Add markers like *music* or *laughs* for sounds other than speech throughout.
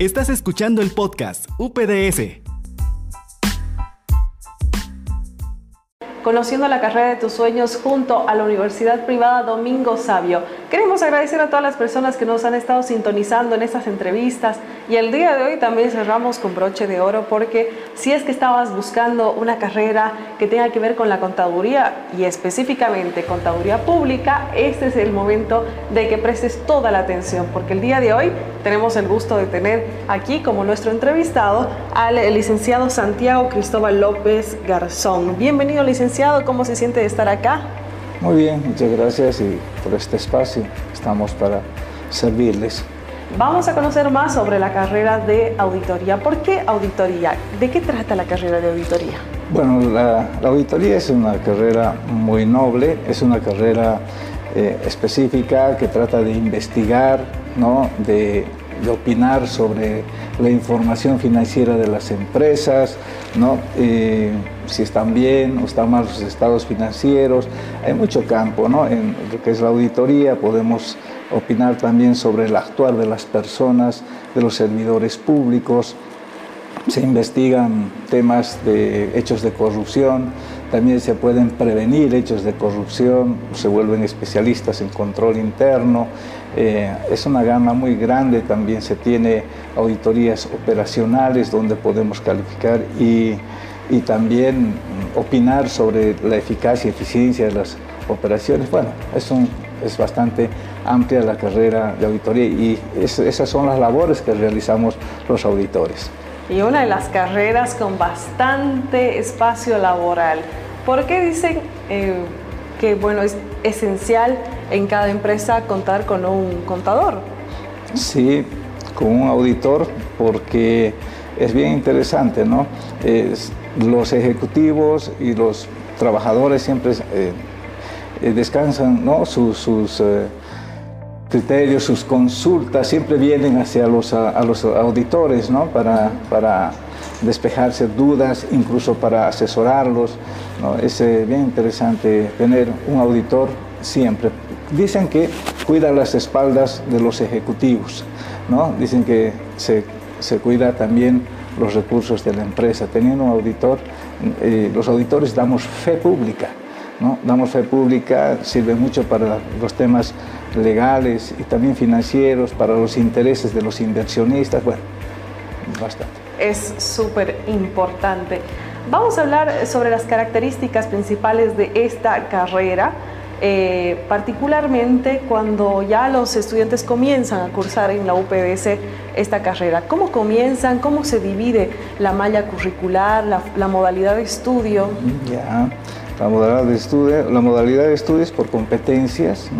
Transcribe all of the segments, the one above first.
Estás escuchando el podcast UPDS. conociendo la carrera de tus sueños junto a la Universidad Privada Domingo Sabio. Queremos agradecer a todas las personas que nos han estado sintonizando en estas entrevistas y el día de hoy también cerramos con broche de oro porque si es que estabas buscando una carrera que tenga que ver con la contaduría y específicamente contaduría pública, este es el momento de que prestes toda la atención porque el día de hoy tenemos el gusto de tener aquí como nuestro entrevistado al licenciado Santiago Cristóbal López Garzón. Bienvenido licenciado ¿cómo se siente de estar acá? Muy bien, muchas gracias y por este espacio. Estamos para servirles. Vamos a conocer más sobre la carrera de auditoría. ¿Por qué auditoría? ¿De qué trata la carrera de auditoría? Bueno, la, auditoría es una carrera muy noble, es una carrera eh, específica que trata de investigar, ¿no? de de opinar sobre la información financiera de las empresas, ¿no? Eh, si están bien o están mal los estados financieros. Hay mucho campo ¿no? en lo que es la auditoría, podemos opinar también sobre el actuar de las personas, de los servidores públicos. Se investigan temas de hechos de corrupción, también se pueden prevenir hechos de corrupción, se vuelven especialistas en control interno. Eh, es una gama muy grande, también se tiene auditorías operacionales donde podemos calificar y, y también opinar sobre la eficacia y eficiencia de las operaciones. Bueno, es, un, es bastante amplia la carrera de auditoría y esas son las labores que realizamos los auditores y una de las carreras con bastante espacio laboral. ¿Por qué dicen eh, que bueno, es esencial en cada empresa contar con un contador? Sí, con un auditor, porque es bien interesante, ¿no? los ejecutivos y los trabajadores siempre eh, eh, descansan, ¿no? sus criterios, sus consultas siempre vienen hacia los, a, los auditores ¿no? para, para despejarse dudas, incluso para asesorarlos. ¿no? Es eh, bien interesante tener un auditor siempre. Dicen que cuida las espaldas de los ejecutivos, ¿no? dicen que se, se cuida también los recursos de la empresa. Teniendo un auditor, eh, los auditores damos fe pública. ¿no? Damos fe pública, sirve mucho para los temas legales y también financieros, para los intereses de los inversionistas, bueno, bastante. Es súper importante. Vamos a hablar sobre las características principales de esta carrera, eh, particularmente cuando ya los estudiantes comienzan a cursar en la UPBS esta carrera. ¿Cómo comienzan? ¿Cómo se divide la malla curricular, la, la modalidad de estudio? Ya. La modalidad de estudio, la modalidad de estudios por competencias,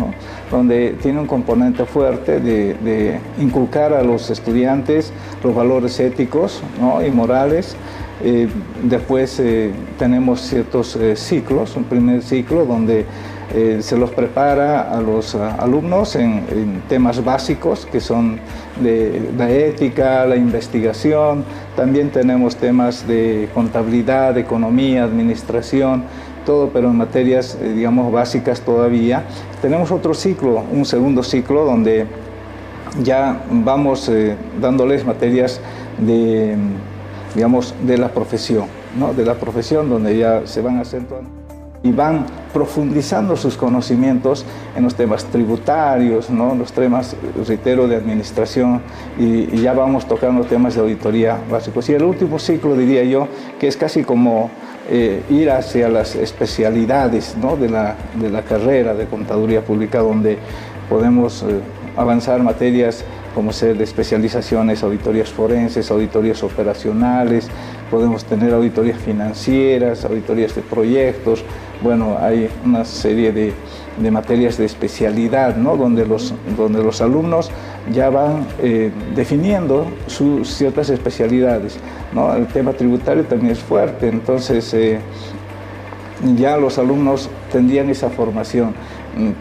donde tiene un componente fuerte de, inculcar a los estudiantes los valores éticos y morales. Eh, después eh, tenemos ciertos eh, ciclos, un primer ciclo donde se los prepara a los alumnos en, temas básicos que son la ética, la investigación, también tenemos temas de contabilidad, economía, administración, todo, pero en materias, eh, digamos, básicas todavía. Tenemos otro ciclo, un segundo ciclo, donde ya vamos eh, dándoles materias de, digamos, de la profesión, ¿no? De la profesión, donde ya se van acentuando y van profundizando sus conocimientos en los temas tributarios, ¿no? los temas, reitero, de administración y, y, ya vamos tocando temas de auditoría básicos. Y el último ciclo, diría yo, que es casi como eh, ir hacia las especialidades de, la, de, la, carrera de contaduría pública, donde podemos eh, avanzar materias como ser de especializaciones, auditorías forenses, auditorías operacionales, podemos tener auditorías financieras, auditorías de proyectos, bueno, hay una serie de, de materias de especialidad, ¿no? donde, los, donde los alumnos ya van eh, definiendo sus ciertas especialidades. ¿no? El tema tributario también es fuerte, entonces eh, ya los alumnos tendrían esa formación.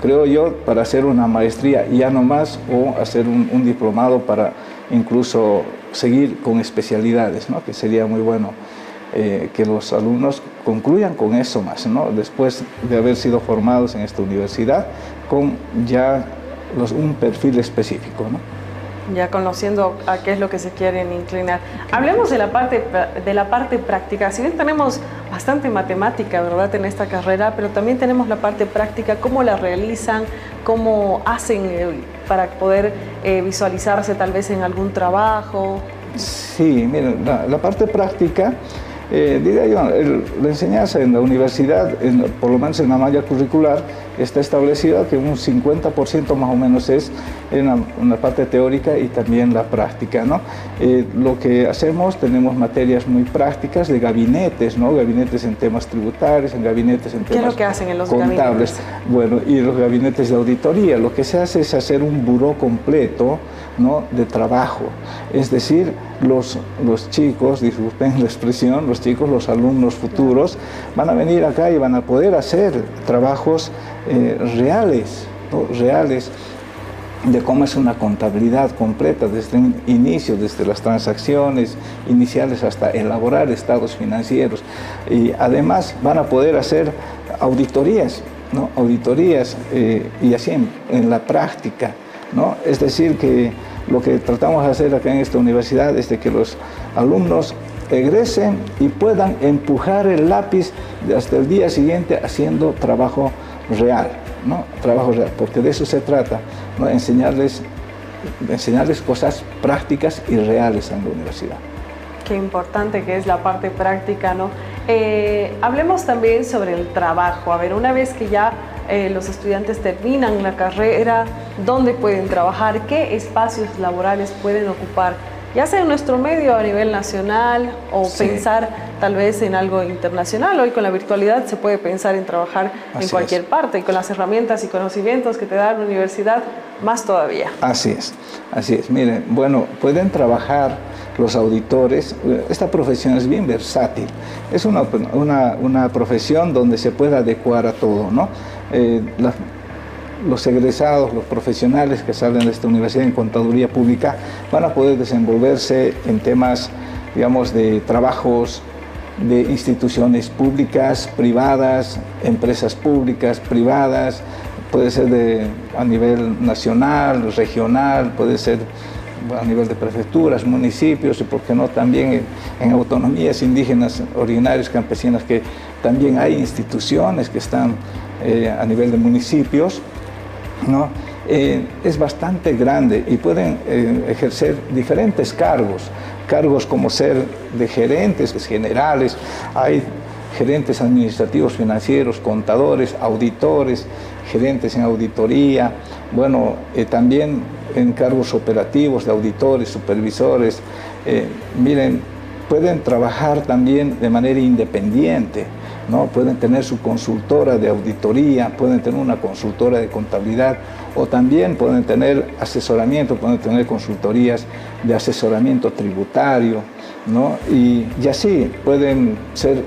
Creo yo, para hacer una maestría ya no más o hacer un, diplomado para incluso seguir con especialidades, ¿no? que sería muy bueno. Eh, que los alumnos concluyan con eso más, ¿no? después de haber sido formados en esta universidad, con ya un perfil específico. ¿no? ya conociendo a qué es lo que se quieren inclinar. Hablemos de la parte, de la parte práctica. Si bien tenemos bastante matemática, ¿verdad?, en esta carrera, pero también tenemos la parte práctica, cómo la realizan, cómo hacen eh, para poder eh, visualizarse tal vez en algún trabajo. Sí, miren, la parte práctica eh, diría yo, la enseñanza en la universidad, por lo menos en la malla curricular, está establecida que un 50% más o menos es en la, parte teórica y también la práctica. ¿no? Eh, lo que hacemos, tenemos materias muy prácticas de gabinetes, ¿no? gabinetes en temas tributarios, en gabinetes en temas ¿Qué es lo que hacen en los contables. Gabinetes? Bueno, y los gabinetes de auditoría. Lo que se hace es hacer un buró completo ¿no? de trabajo. Es decir, los, los chicos, disculpen la expresión, los chicos, los alumnos futuros, van a venir acá y van a poder hacer trabajos eh, reales, reales de cómo es una contabilidad completa desde un inicio, desde las transacciones iniciales hasta elaborar estados financieros. Y además van a poder hacer auditorías, ¿no? auditorías eh, y así en, la práctica. ¿no? Es decir, que lo que tratamos de hacer acá en esta universidad es de que los alumnos egresen y puedan empujar el lápiz hasta el día siguiente haciendo trabajo real, ¿no? Trabajo real, porque de eso se trata, ¿no? Enseñarles, enseñarles cosas prácticas y reales en la universidad. Qué importante que es la parte práctica, ¿no? Eh, hablemos también sobre el trabajo. A ver, una vez que ya eh, los estudiantes terminan la carrera, ¿dónde pueden trabajar? ¿Qué espacios laborales pueden ocupar? ya sea en nuestro medio a nivel nacional o pensar tal vez en algo internacional. Hoy con la virtualidad se puede pensar en trabajar en cualquier parte y con las herramientas y conocimientos que te da la universidad, más todavía. Así es, así es. Miren, bueno, pueden trabajar los auditores. Esta profesión es bien versátil. Es una, una, una profesión donde se puede adecuar a todo, ¿no? Eh, los egresados, los profesionales que salen de esta universidad en contaduría pública van a poder desenvolverse en temas, digamos, de trabajos de instituciones públicas, privadas, empresas públicas, privadas, puede ser de, a nivel nacional, regional, puede ser a nivel de prefecturas, municipios y, por qué no, también en, autonomías indígenas, originarias, campesinas, que también hay instituciones que están eh, a nivel de municipios ¿no? Eh, es bastante grande y pueden eh, ejercer diferentes cargos, cargos como ser de gerentes generales, hay gerentes administrativos financieros, contadores, auditores, gerentes en auditoría, bueno, también en cargos operativos de auditores, supervisores. miren, pueden trabajar también de manera independiente ¿no? Pueden tener su consultora de auditoría, pueden tener una consultora de contabilidad o también pueden tener asesoramiento, pueden tener consultorías de asesoramiento tributario, ¿no? Y, y así pueden ser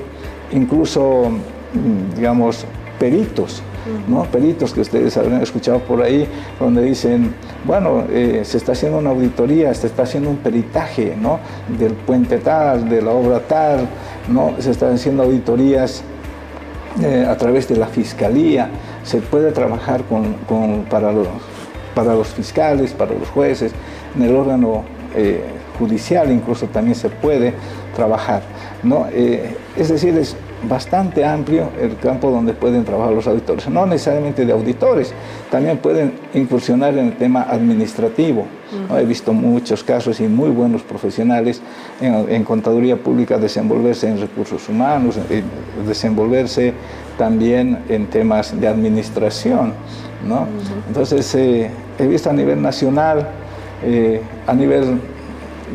incluso, mm, digamos, peritos, ¿no? peritos que ustedes habrán escuchado por ahí, donde dicen, bueno, eh, se está haciendo una auditoría, se está haciendo un peritaje ¿no? del puente tal, de la obra tal, ¿no? se están haciendo auditorías eh, a través de la fiscalía, se puede trabajar con, para, los, para los fiscales, para los jueces, en el órgano eh, judicial incluso también se puede trabajar. ¿no? Eh, es decir, es bastante amplio el campo donde pueden trabajar los auditores, no necesariamente de auditores, también pueden incursionar en el tema administrativo. He visto muchos casos y muy buenos profesionales en, contaduría pública desenvolverse en recursos humanos, desenvolverse también en temas de administración. ¿no? Entonces, eh, he visto a nivel nacional, eh, a nivel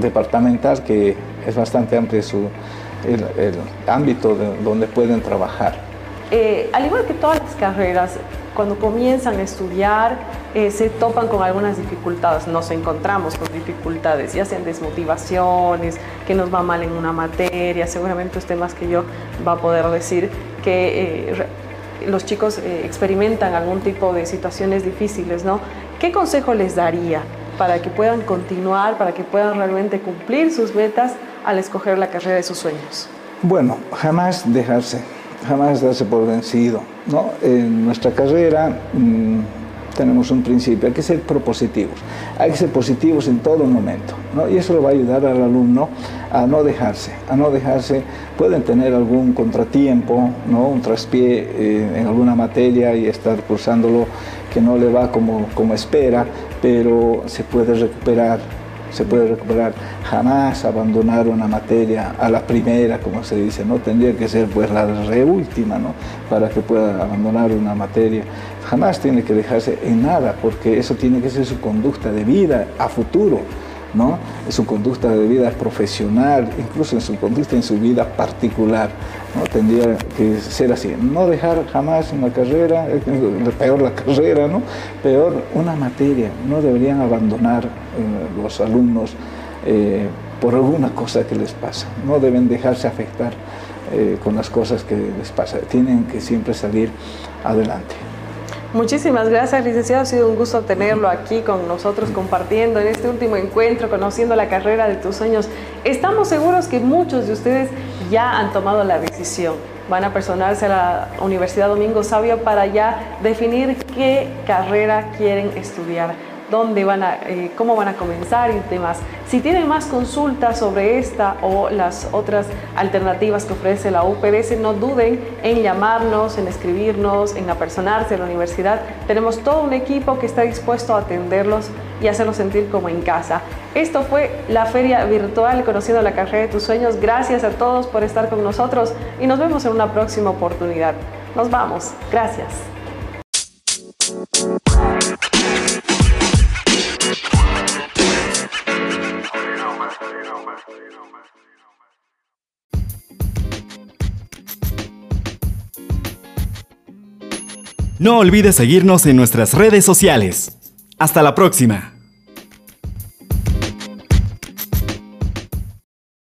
departamental, que es bastante amplio su, el, ámbito donde pueden trabajar. Eh, al igual que todas las carreras, cuando comienzan a estudiar eh, se topan con algunas dificultades, nos encontramos con dificultades, ya sean desmotivaciones, que nos va mal en una materia, seguramente los temas que yo va a poder decir que eh, los chicos experimentan algún tipo de situaciones difíciles, ¿no? ¿Qué consejo les daría para que puedan continuar, para que puedan realmente cumplir sus metas al escoger la carrera de sus sueños? Bueno, jamás dejarse, jamás darse por vencido. ¿no? En nuestra carrera mm, tenemos un principio, hay que ser propositivos, hay que ser positivos en todo momento, ¿no? y eso le va a ayudar al alumno a no dejarse, a no dejarse, pueden tener algún contratiempo, ¿no? un traspié eh, en alguna materia y estar cursándolo que no le va como, como espera, pero se puede recuperar se puede recuperar. Jamás abandonar una materia a la primera, como se dice, ¿no? Tendría que ser pues la reúltima, ¿no? Para que pueda abandonar una materia. Jamás tiene que dejarse en nada, porque eso tiene que ser su conducta de vida a futuro. ¿No? en su conducta de vida profesional, incluso en su conducta en su vida particular. ¿no? Tendría que ser así, no dejar jamás una carrera, peor la *laughs* carrera, ¿no? peor una materia, no deberían abandonar eh, los alumnos eh, por alguna cosa que les pasa, no deben dejarse afectar eh, con las cosas que les pasa, tienen que siempre salir adelante. Muchísimas gracias, licenciado. Ha sido un gusto tenerlo aquí con nosotros compartiendo en este último encuentro, conociendo la carrera de tus sueños. Estamos seguros que muchos de ustedes ya han tomado la decisión. Van a personarse a la Universidad Domingo Sabio para ya definir qué carrera quieren estudiar dónde van a, eh, cómo van a comenzar y demás. Si tienen más consultas sobre esta o las otras alternativas que ofrece la UPDS, no duden en llamarnos, en escribirnos, en apersonarse a la universidad. Tenemos todo un equipo que está dispuesto a atenderlos y hacerlos sentir como en casa. Esto fue la feria virtual Conociendo la carrera de tus sueños. Gracias a todos por estar con nosotros y nos vemos en una próxima oportunidad. Nos vamos. Gracias. No olvides seguirnos en nuestras redes sociales. Hasta la próxima.